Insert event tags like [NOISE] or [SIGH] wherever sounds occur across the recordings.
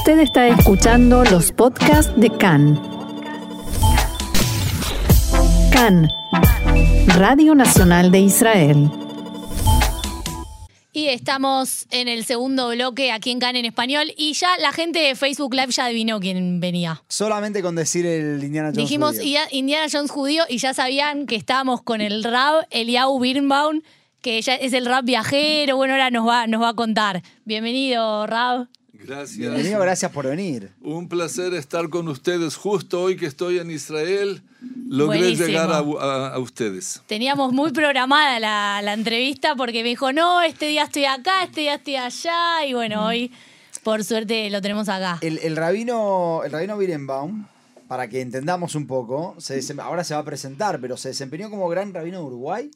Usted está escuchando los podcasts de CAN. CAN, Radio Nacional de Israel. Y estamos en el segundo bloque aquí en CAN en español y ya la gente de Facebook Live ya adivinó quién venía. Solamente con decir el Indiana Jones. Dijimos judío. Indiana Jones judío y ya sabían que estábamos con el rap Eliau Birnbaum, que ya es el rap viajero. Bueno, ahora nos va, nos va a contar. Bienvenido, Rab. Gracias. Bienvenido, gracias por venir. Un placer estar con ustedes. Justo hoy que estoy en Israel, logré Buenísimo. llegar a, a- a ustedes. Teníamos muy programada la, la entrevista porque me dijo, no, este día estoy acá, este día estoy allá. Y bueno, hoy, por suerte, lo tenemos acá. El, el rabino, el rabino Birenbaum, para que entendamos un poco, se ahora se va a presentar, pero se desempeñó como gran rabino de Uruguay.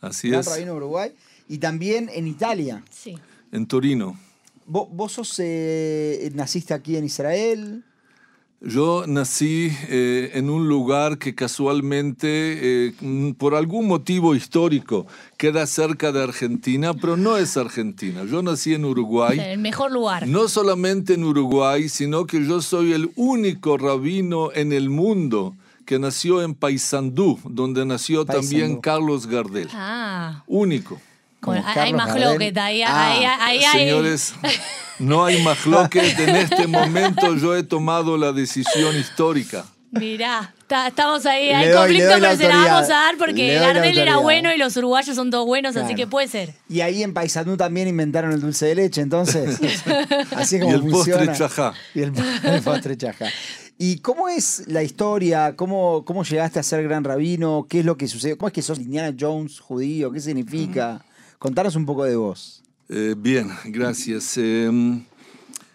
Así gran es. rabino de Uruguay. Y también en Italia. Sí. En Torino. ¿Vos, vos sos, eh, naciste aquí en Israel? Yo nací eh, en un lugar que casualmente, eh, por algún motivo histórico, queda cerca de Argentina, pero no es Argentina. Yo nací en Uruguay. El mejor lugar. No solamente en Uruguay, sino que yo soy el único rabino en el mundo que nació en Paysandú, donde nació también Paysandú. Carlos Gardel. Ah. Único. Bueno, hay Gardel. ahí, Ah, ahí, ahí, ahí. Señores, no hay mahloket. En este momento yo he tomado la decisión histórica. Mirá, estamos ahí, Le hay doy- conflicto, la pero se la vamos a dar porque Gardel era bueno y los uruguayos son todos buenos, así que puede ser. Y ahí en Paysandú también inventaron el dulce de leche, entonces. [LAUGHS] Así es como Y el postre funciona. chajá. Y el, el postre chajá. ¿Y cómo es la historia? ¿Cómo, ¿Cómo llegaste a ser gran rabino? ¿Qué es lo que sucede? ¿Cómo es que sos Indiana Jones judío? ¿Qué significa? Contanos un poco de vos. Eh, bien, gracias. Eh,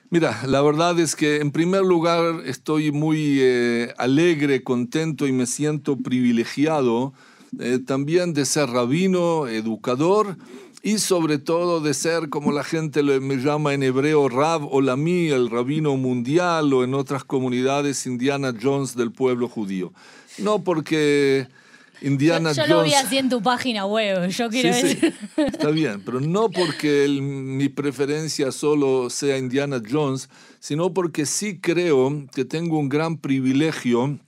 mira, la verdad es que en primer lugar estoy muy eh, alegre, contento y me siento privilegiado eh, también de ser rabino, educador y sobre todo de ser, como la gente me llama en hebreo, Rab Olami, el rabino mundial o en otras comunidades Indiana Jones del pueblo judío. No porque Indiana yo yo lo vi Jones... así en tu página web, yo quiero Sí, sí, decir. está bien, pero no porque el- mi preferencia solo sea Indiana Jones, sino porque sí creo que tengo un gran privilegio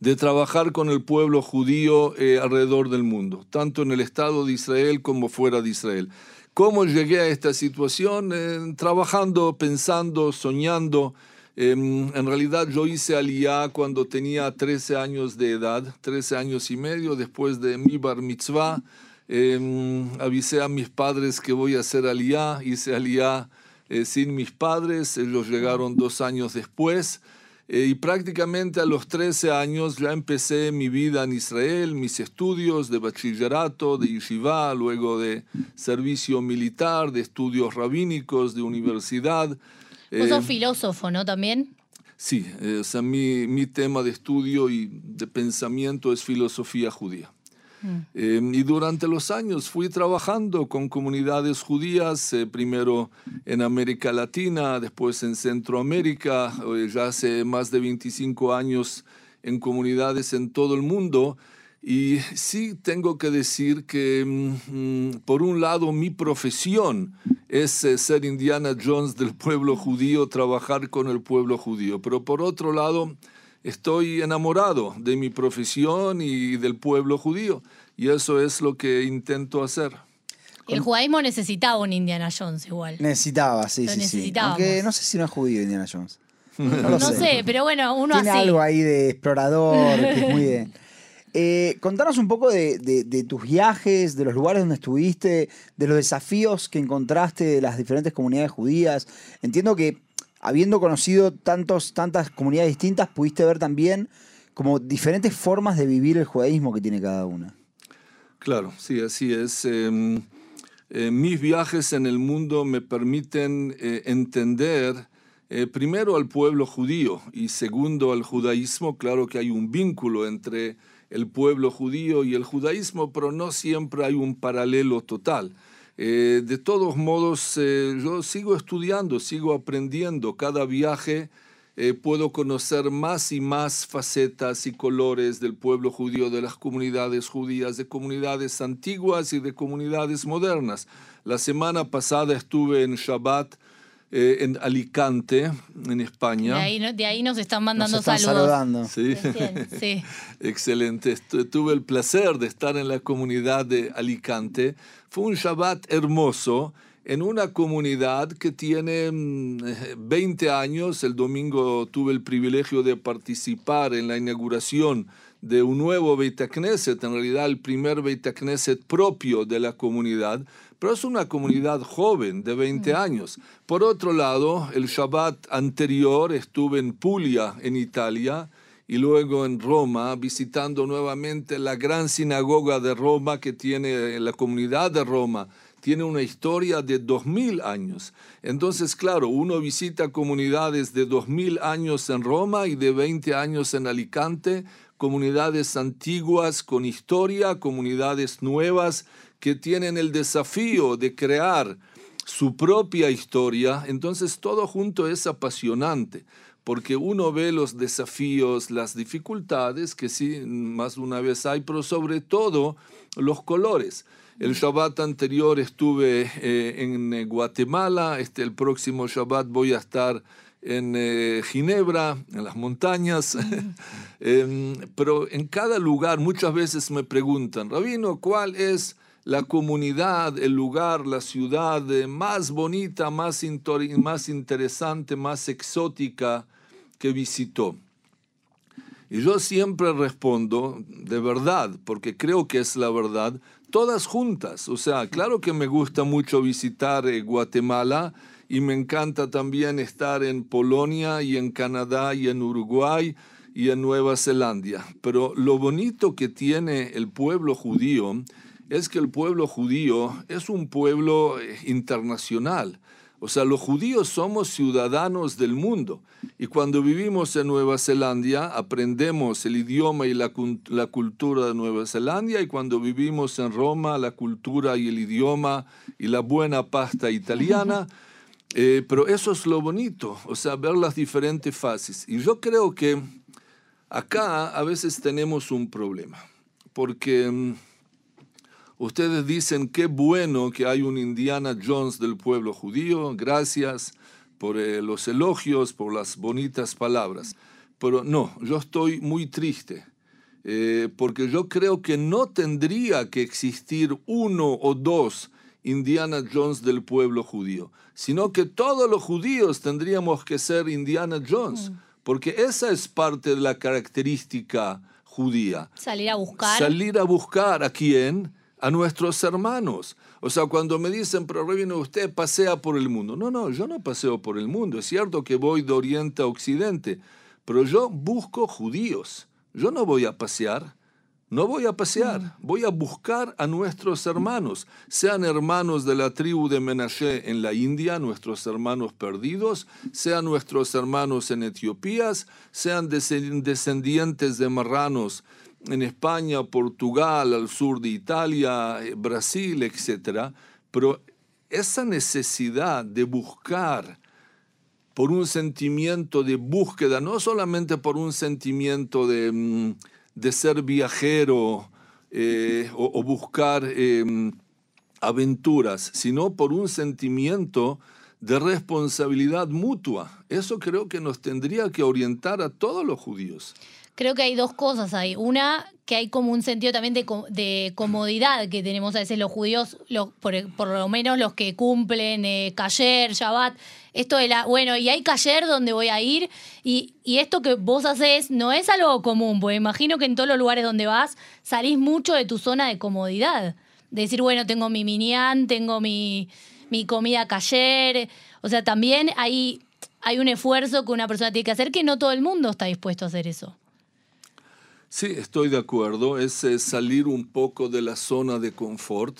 de trabajar con el pueblo judío eh, alrededor del mundo, tanto en el Estado de Israel como fuera de Israel. ¿Cómo llegué a esta situación? Eh, trabajando, pensando, soñando. Em, en realidad yo hice aliyah cuando tenía 13 años de edad, 13 años y medio, después de mi bar mitzvah. Em, avisé a mis padres que voy a hacer aliyah, hice aliyah eh, sin mis padres, ellos llegaron dos años después. Eh, y prácticamente a los 13 años ya empecé mi vida en Israel, mis estudios de bachillerato, de yeshiva, luego de servicio militar, de estudios rabínicos, de universidad. Vos Eh, sos filósofo, ¿no? También. sí, eh, o sea, mi, mi tema de estudio y de pensamiento es filosofía judía. Eh, y durante los años fui trabajando con comunidades judías, eh, primero en América Latina, después en Centroamérica, eh, ya hace más de 25 años en comunidades en todo el mundo. Y sí tengo que decir que, mm, mm, por un lado, mi profesión es eh, ser Indiana Jones del pueblo judío, trabajar con el pueblo judío. Pero por otro lado, estoy enamorado de mi profesión y del pueblo judío. Y eso es lo que intento hacer. El judaísmo necesitaba un Indiana Jones igual. Necesitaba, sí, Lo sí, sí. Aunque no sé si no es judío Indiana Jones. [LAUGHS] No, lo No sé, pero bueno, uno Tiene así. algo ahí de explorador, que es muy bien. Eh, contanos un poco de, tus viajes, de los lugares donde estuviste, de los desafíos que encontraste de las diferentes comunidades judías. Entiendo que habiendo conocido tantos, tantas comunidades distintas, pudiste ver también como diferentes formas de vivir el judaísmo que tiene cada una. Claro, sí, así es. Eh, eh, mis viajes en el mundo me permiten eh, entender eh, primero al pueblo judío y segundo al judaísmo. Claro que hay un vínculo entre el pueblo judío y el judaísmo, pero no siempre hay un paralelo total. Eh, de todos modos, eh, yo sigo estudiando, sigo aprendiendo. Cada viaje eh, puedo conocer más y más facetas y colores del pueblo judío, de las comunidades judías, de comunidades antiguas y de comunidades modernas. La semana pasada estuve en Shabbat eh, en Alicante, en De España. ahí, no- de ahí nos están Nos mandando están saludos. saludando. Sí. Sí. [LAUGHS] Excelente. Estu- Tuve el placer de estar en la comunidad de Alicante. Fue un Shabbat hermoso en una comunidad que tiene mm, eh, 20 años. El domingo tuve el privilegio de participar en la inauguración de un nuevo Beit Knesset, en realidad el primer Beit Knesset propio de la comunidad, pero es una comunidad joven de 20 años. Por otro lado, el Shabbat anterior estuve en Puglia, en Italia, y luego en Roma, visitando nuevamente la gran sinagoga de Roma que tiene la comunidad de Roma. Tiene una historia de dos mil años. Entonces, claro, uno visita comunidades de dos mil años en Roma y de 20 años en Alicante, comunidades antiguas con historia, comunidades nuevas que tienen el desafío de crear su propia historia. Entonces, todo junto es apasionante porque uno ve los desafíos, las dificultades, que sí, más de una vez hay, pero sobre todo los colores. El Shabbat anterior estuve eh, en eh, Guatemala, este, el próximo Shabbat voy a estar en eh, Ginebra, en las montañas, [LAUGHS] Em, pero en cada lugar muchas veces me preguntan, Rabino, ¿cuál es la comunidad, el lugar, la ciudad eh, más bonita, más, más interesante, más exótica que visitó? Y yo siempre respondo, de verdad, porque creo que es la verdad, todas juntas. O sea, claro que me gusta mucho visitar eh, Guatemala y me encanta también estar en Polonia y en Canadá y en Uruguay y en Nueva Zelanda. Pero lo bonito que tiene el pueblo judío es que el pueblo judío es un pueblo eh, internacional. O sea, los judíos somos ciudadanos del mundo y cuando vivimos en Nueva Zelanda aprendemos el idioma y la, la cultura de Nueva Zelanda y cuando vivimos en Roma la cultura y el idioma y la buena pasta italiana. Eh, pero eso es lo bonito, o sea, ver las diferentes fases. Y yo creo que acá a veces tenemos un problema, porque... mm, Ustedes dicen qué bueno que hay un Indiana Jones del pueblo judío. Gracias por eh, los elogios, por las bonitas palabras. Pero no, yo estoy muy triste. eh, porque yo creo que no tendría que existir uno o dos Indiana Jones del pueblo judío, sino que todos los judíos tendríamos que ser Indiana Jones, porque esa es parte de la característica judía. Salir a buscar. Salir a buscar a quién? A nuestros hermanos. O sea, cuando me dicen, pero usted pasea por el mundo. No, no, yo no paseo por el mundo. Es cierto que voy de oriente a occidente, pero yo busco judíos. Yo no voy a pasear. No voy a pasear, voy a buscar a nuestros hermanos, sean hermanos de la tribu de Menashe en la India, nuestros hermanos perdidos, sean nuestros hermanos en Etiopía, sean descendientes de marranos en España, Portugal, al sur de Italia, eh, Brasil, etc. Pero esa necesidad de buscar por un sentimiento de búsqueda, no solamente por un sentimiento de, mm, de ser viajero eh, o, buscar eh, aventuras, sino por un sentimiento de responsabilidad mutua. Eso creo que nos tendría que orientar a todos los judíos. Creo que hay dos cosas ahí. Una, que hay como un sentido también de, co- de comodidad que tenemos a veces los judíos, por, por lo menos los que cumplen eh, Kasher, Shabbat. Esto de la, bueno, y hay Kasher donde voy a ir. Y, esto que vos haces no es algo común, porque imagino que en todos los lugares donde vas salís mucho de tu zona de comodidad. De decir, bueno, tengo mi minián, tengo mi, mi comida Kasher. O sea, también hay, hay un esfuerzo que una persona tiene que hacer que no todo el mundo está dispuesto a hacer eso. Sí, estoy de acuerdo. Es salir un poco de la zona de confort,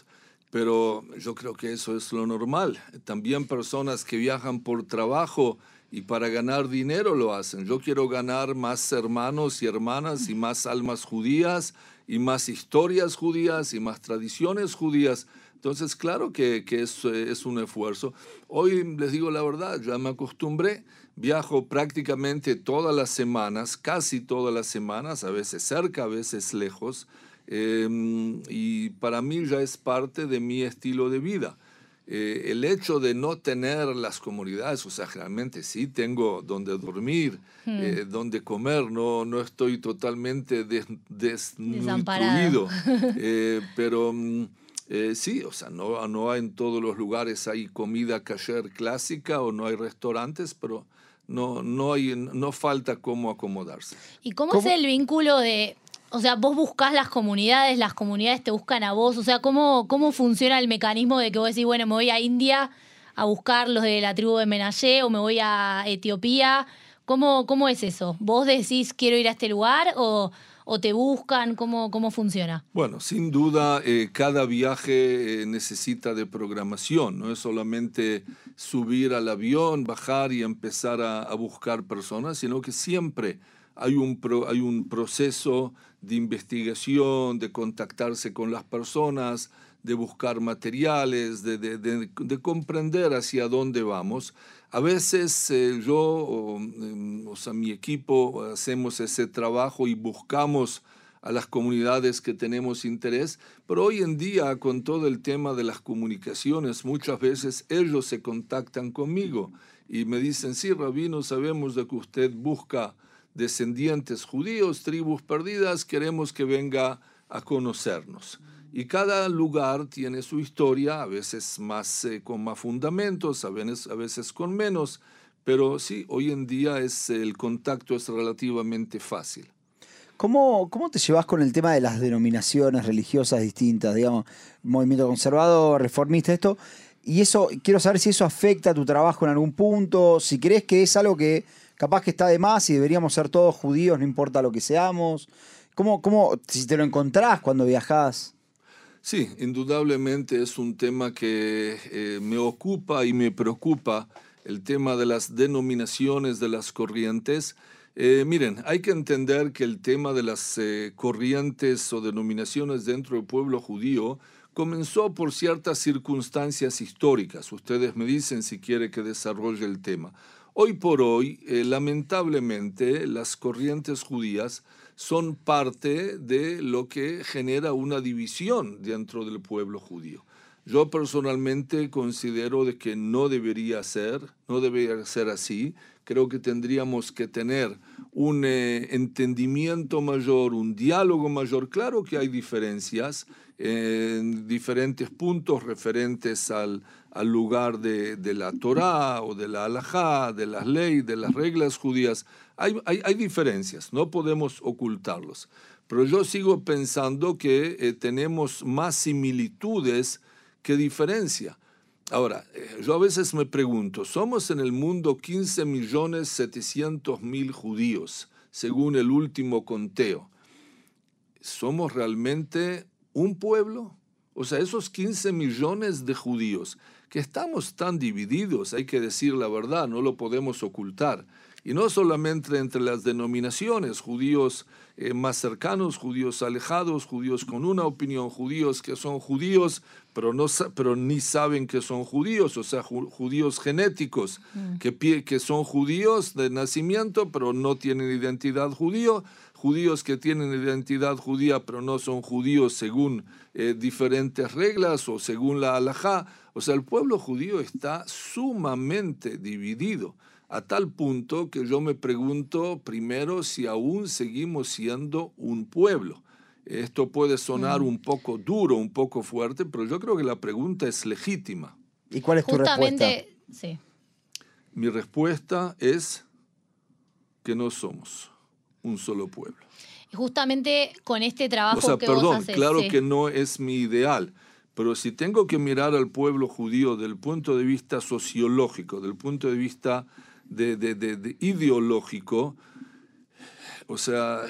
pero yo creo que eso es lo normal. También personas que viajan por trabajo y para ganar dinero lo hacen. Yo quiero ganar más hermanos y hermanas y más almas judías y más historias judías y más tradiciones judías. Entonces, claro que, que es, eh, es un esfuerzo. Hoy les digo la verdad, ya me acostumbré. Viajo prácticamente todas las semanas, casi todas las semanas, a veces cerca, a veces lejos, eh, y para mí ya es parte de mi estilo de vida. eh, el hecho de no tener las comunidades, o sea, realmente sí tengo donde dormir, eh, donde comer, no, no estoy totalmente des, desnutrido, [LAUGHS] eh, pero mm, sí, o sea, no, no en todos los lugares hay comida kasher clásica o no hay restaurantes, pero no, no, hay, no falta cómo acomodarse. ¿Y cómo, es el vínculo de o sea, vos buscás las comunidades, las comunidades te buscan a vos. O sea, ¿cómo, cómo funciona el mecanismo de que vos decís, bueno, me voy a India a buscar los de la tribu de Menashe o me voy a Etiopía? ¿Cómo, cómo es eso? ¿Vos decís quiero ir a este lugar o, o te buscan? ¿Cómo, ¿Cómo funciona? Bueno, sin duda, eh, cada viaje eh, necesita de programación. No es solamente subir al avión, bajar y empezar a, a buscar personas, sino que siempre hay un, hay un proceso de investigación, de contactarse con las personas, de buscar materiales, de, de, de, comprender hacia dónde vamos. A veces eh, yo, o, em, o, sea, mi equipo, hacemos ese trabajo y buscamos a las comunidades que tenemos interés, pero hoy en día con todo el tema de las comunicaciones, muchas veces ellos se contactan conmigo y me dicen, sí, Rabino, sabemos de que usted busca descendientes judíos, tribus perdidas, queremos que venga a conocernos. Y cada lugar tiene su historia, a veces más eh, con más fundamentos, a veces, a veces con menos, pero sí, hoy en día es, el contacto es relativamente fácil. ¿Cómo, ¿Cómo te llevas con el tema de las denominaciones religiosas distintas, digamos, movimiento conservador, reformista, esto? Y eso, quiero saber si eso afecta a tu trabajo en algún punto, si crees que es algo que capaz que está de más y deberíamos ser todos judíos, no importa lo que seamos. ¿Cómo, cómo si te lo encontrás cuando viajás? Sí, indudablemente es un tema que eh, me ocupa y me preocupa, el tema de las denominaciones de las corrientes. Eh, miren, hay que entender que el tema de las eh, corrientes o denominaciones dentro del pueblo judío comenzó por ciertas circunstancias históricas. Ustedes me dicen si quiere que desarrolle el tema. Hoy por hoy, eh, lamentablemente, las corrientes judías son parte de lo que genera una división dentro del pueblo judío. Yo personalmente considero de que no debería ser, no debería ser así. Creo que tendríamos que tener un eh, entendimiento mayor, un diálogo mayor. Claro que hay diferencias en diferentes puntos referentes al, al lugar de, de, la Torá o de la Alajá, de las leyes, de las reglas judías. Hay, hay, hay, diferencias, no podemos ocultarlos. Pero yo sigo pensando que eh, tenemos más similitudes que diferencia. Ahora, eh, yo a veces me pregunto, somos en el mundo 15 millones 700 mil judíos, según el último conteo. ¿Somos realmente un pueblo? O sea, esos 15 millones de judíos, que estamos tan divididos, hay que decir la verdad, no lo podemos ocultar. Y no solamente entre las denominaciones, judíos eh, más cercanos, judíos alejados, judíos con una opinión, judíos que son judíos, pero, no, pero ni saben que son judíos, o sea, judíos genéticos, mm. que, que son judíos de nacimiento, pero no tienen identidad judío, judíos que tienen identidad judía, pero no son judíos según eh, diferentes reglas o según la halajá. O sea, el pueblo judío está sumamente dividido a tal punto que yo me pregunto primero si aún seguimos siendo un pueblo. Esto puede sonar mm. un poco duro, un poco fuerte, pero yo creo que la pregunta es legítima. ¿Y cuál es tu respuesta? Sí. Mi respuesta es que no somos un solo pueblo. Justamente con este trabajo o sea, que perdón, vos haces, claro sí. que no es mi ideal, pero si tengo que mirar al pueblo judío del punto de vista sociológico, del punto de vista de, de, de, de ideológico, o sea,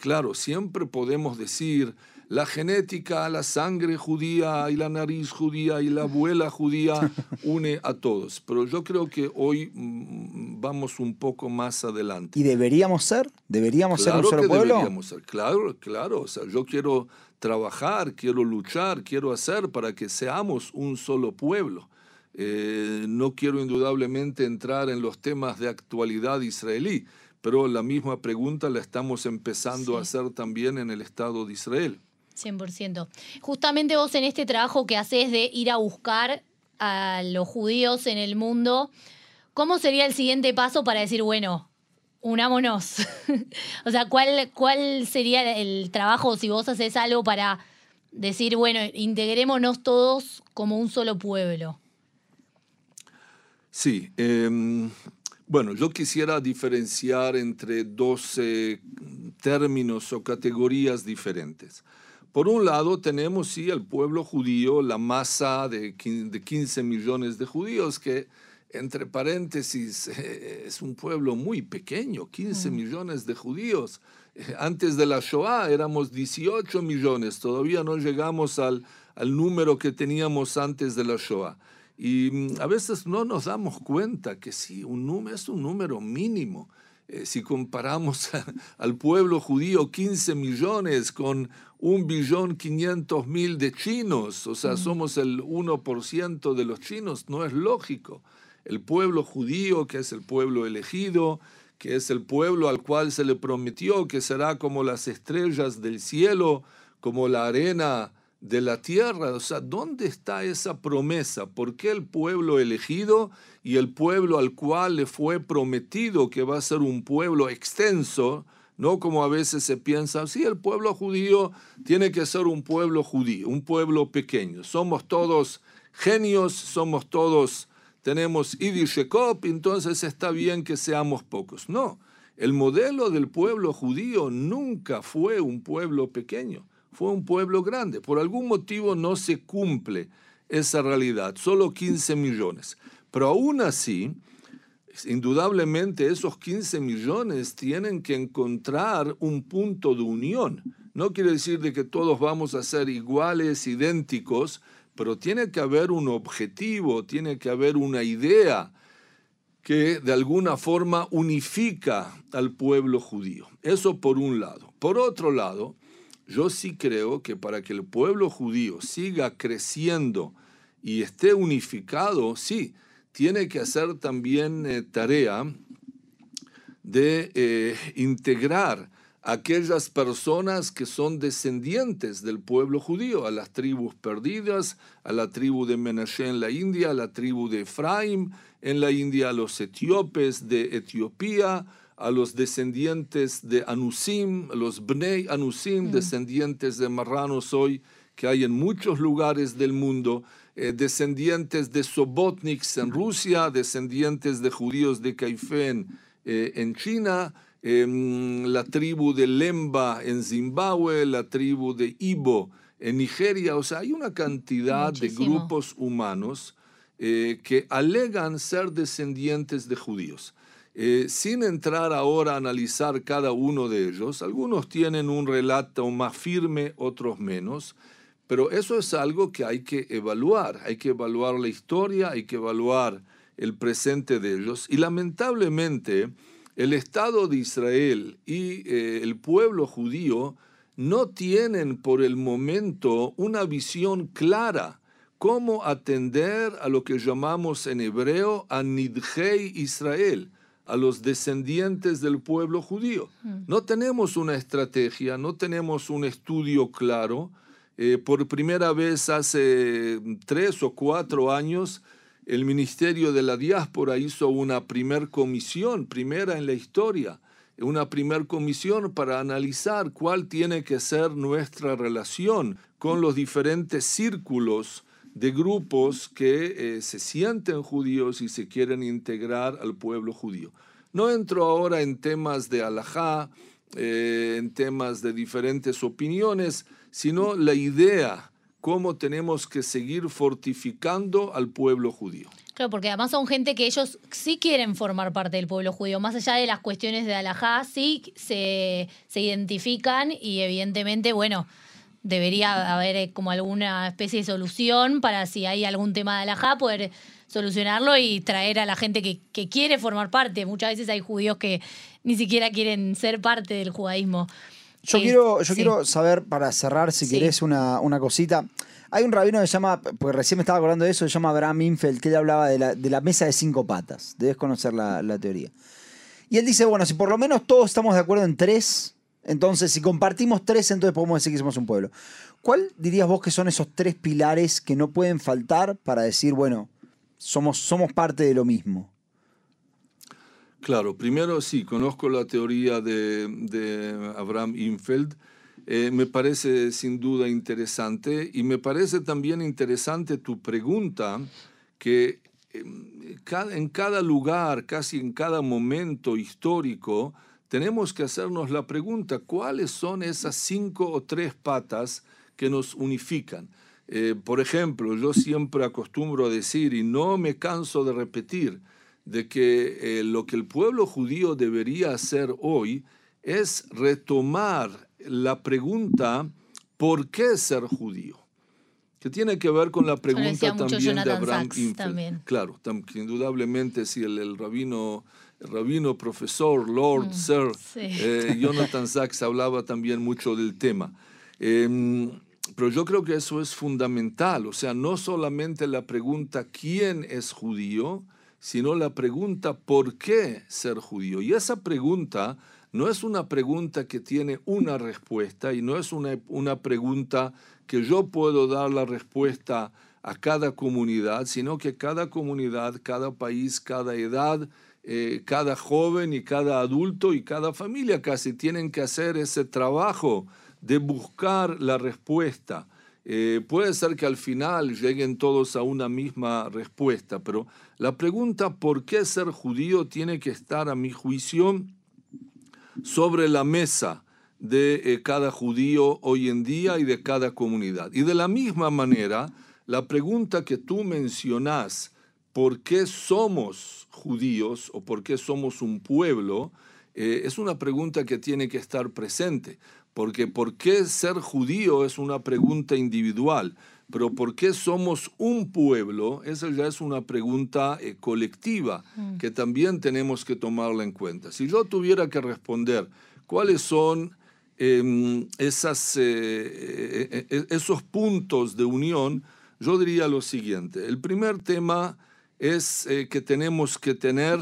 claro, siempre podemos decir la genética, la sangre judía y la nariz judía y la abuela judía [LAUGHS] une a todos. Pero yo creo que hoy mm, vamos un poco más adelante. ¿Y deberíamos ser? ¿Deberíamos claro ser un solo que pueblo? Deberíamos ser. Claro, claro. O sea, yo quiero trabajar, quiero luchar, quiero hacer para que seamos un solo pueblo. Eh, no quiero indudablemente entrar en los temas de actualidad israelí, pero la misma pregunta la estamos empezando Sí. a hacer también en el Estado de Israel. 100%. Justamente vos en este trabajo que haces de ir a buscar a los judíos en el mundo, ¿cómo sería el siguiente paso para decir, bueno, unámonos? [LAUGHS] o sea, ¿cuál, ¿cuál sería el trabajo si vos haces algo para decir, bueno, integrémonos todos como un solo pueblo? Sí, em, bueno, yo quisiera diferenciar entre dos términos o categorías diferentes. Por un lado tenemos, sí, el pueblo judío, la masa de 15 millones de judíos que, entre paréntesis, [LAUGHS] es un pueblo muy pequeño, 15 mm. millones de judíos. Antes de la Shoah éramos 18 millones, todavía no llegamos al, al número que teníamos antes de la Shoah. Y mm, a veces no nos damos cuenta que sí, un número es un número mínimo. Eh, si comparamos [LAUGHS] al pueblo judío, 15 millones con un billón 500 mil de chinos, o sea, somos el 1% de los chinos, no es lógico. El pueblo judío, que es el pueblo elegido, que es el pueblo al cual se le prometió que será como las estrellas del cielo, como la arena de la tierra. O sea, ¿dónde está esa promesa? ¿Por qué el pueblo elegido y el pueblo al cual le fue prometido que va a ser un pueblo extenso? No como a veces se piensa, sí, el pueblo judío tiene que ser un pueblo judío, un pueblo pequeño. Somos todos genios, somos todos, tenemos Idishekop, entonces está bien que seamos pocos. No, el modelo del pueblo judío nunca fue un pueblo pequeño fue un pueblo grande. Por algún motivo no se cumple esa realidad, solo 15 millones. Pero aún así, indudablemente esos 15 millones tienen que encontrar un punto de unión. No quiere decir de que todos vamos a ser iguales, idénticos, pero tiene que haber un objetivo, tiene que haber una idea que de alguna forma unifica al pueblo judío. Eso por un lado. Por otro lado, yo sí creo que para que el pueblo judío siga creciendo y esté unificado, sí, tiene que hacer también eh, tarea de eh, integrar aquellas personas que son descendientes del pueblo judío, a las tribus perdidas, a la tribu de Menashe en la India, a la tribu de Efraim en la India, a los etíopes de Etiopía, a los descendientes de Anusim, los Bnei Anusim, mm. descendientes de marranos hoy, que hay en muchos lugares del mundo, eh, descendientes de Sobotniks en Rusia, descendientes de judíos de Caifén eh, en China, em, la tribu de Lemba en Zimbabue, la tribu de Ibo en Nigeria. O sea, hay una cantidad de grupos humanos eh, que alegan ser descendientes de judíos. Eh, sin entrar ahora a analizar cada uno de ellos, algunos tienen un relato más firme, otros menos, pero eso es algo que hay que evaluar, hay que evaluar la historia, hay que evaluar el presente de ellos. Y lamentablemente el Estado de Israel y eh, el pueblo judío no tienen por el momento una visión clara cómo atender a lo que llamamos en hebreo a Nidhei Israel, a los descendientes del pueblo judío. Hmm. No tenemos una estrategia, no tenemos un estudio claro. Eh, por primera vez hace tres o cuatro años, el Ministerio de la Diáspora hizo una primer comisión, primera en la historia, una primer comisión para analizar cuál tiene que ser nuestra relación con los diferentes círculos de grupos que eh, se sienten judíos y se quieren integrar al pueblo judío. No entro ahora en temas de alajá, eh, en temas de diferentes opiniones, sino la idea, cómo tenemos que seguir fortificando al pueblo judío. Claro, porque además son gente que ellos sí quieren formar parte del pueblo judío, más allá de las cuestiones de alajá, sí se, se identifican y evidentemente, bueno, debería haber eh, como alguna especie de solución para si hay algún tema de alajá, poder solucionarlo y traer a la gente que, quiere formar parte. Muchas veces hay judíos que ni siquiera quieren ser parte del judaísmo. Yo, quiero, yo quiero saber, para cerrar, si querés, una, una cosita. Hay un rabino que se llama, porque recién me estaba acordando de eso, se llama Abraham Infeld, que él hablaba de la, de la mesa de cinco patas. Debes conocer la, la teoría. Y él dice, bueno, si por lo menos todos estamos de acuerdo en tres, Entonces, si compartimos tres, entonces podemos decir que somos un pueblo. ¿Cuál dirías vos que son esos tres pilares que no pueden faltar para decir, bueno, somos, somos parte de lo mismo? Claro, primero sí, conozco la teoría de, Abraham Infeld. Eh, me parece sin duda interesante y me parece también interesante tu pregunta que em, en cada lugar, casi en cada momento histórico, tenemos que hacernos la pregunta, ¿cuáles son esas cinco o tres patas que nos unifican? Eh, por ejemplo, yo siempre acostumbro a decir, y no me canso de repetir, de que eh, lo que el pueblo judío debería hacer hoy es retomar la pregunta, ¿por qué ser judío? Que tiene que ver con la pregunta también de Abraham Sachs Infeld. también. Claro, tam- indudablemente si el, el rabino, rabino profesor, Lord, Sir, sí. eh, Jonathan [LAUGHS] Sachs hablaba también mucho del tema. Em, pero yo creo que eso es fundamental, o sea, no solamente la pregunta quién es judío, sino la pregunta por qué ser judío. Y esa pregunta no es una pregunta que tiene una respuesta y no es una, una pregunta que yo puedo dar la respuesta a cada comunidad, sino que cada comunidad, cada país, cada edad, eh, cada joven y cada adulto y cada familia casi tienen que hacer ese trabajo de buscar la respuesta. Eh, puede ser que al final lleguen todos a una misma respuesta, pero la pregunta ¿por qué ser judío? tiene que estar, a mi juicio, sobre la mesa de eh, cada judío hoy en día y de cada comunidad. Y de la misma manera, la pregunta que tú mencionás, ¿por qué somos judíos o por qué somos un pueblo? Eh, es una pregunta que tiene que estar presente, porque ¿por qué ser judío es una pregunta individual? Pero ¿por qué somos un pueblo? Esa ya es una pregunta eh, colectiva que también tenemos que tomarla en cuenta. Si yo tuviera que responder cuáles son em, esas, eh, esos puntos de unión, yo diría lo siguiente. El primer tema es eh, que tenemos que tener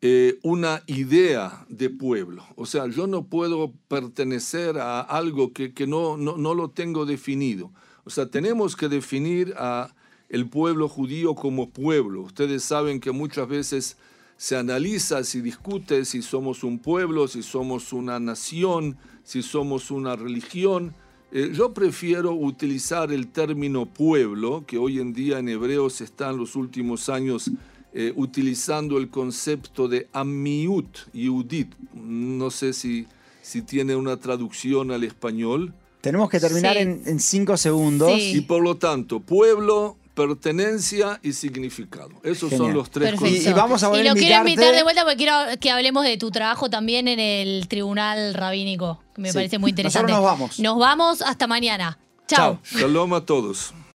eh, una idea de pueblo. O sea, yo no puedo pertenecer a algo que, que no, no, no lo tengo definido. O sea, tenemos que definir a el pueblo judío como pueblo. Ustedes saben que muchas veces se analiza, se discute si somos un pueblo, si somos una nación, si somos una religión. Eh, yo prefiero utilizar el término pueblo, que hoy en día en hebreo se está en los últimos años eh, utilizando el concepto de amiut, yudit. No sé si, si tiene una traducción al español. Tenemos que terminar Sí. en, en cinco segundos. Sí. Y por lo tanto, pueblo, pertenencia y significado. Esos son los tres Perfecto. Y- y vamos a volver Y a lo quiero invitar de vuelta porque quiero que hablemos de tu trabajo también en el tribunal rabínico, que me Sí. parece muy interesante. Nosotros nos vamos. Nos vamos hasta mañana. Chao. Shalom a todos.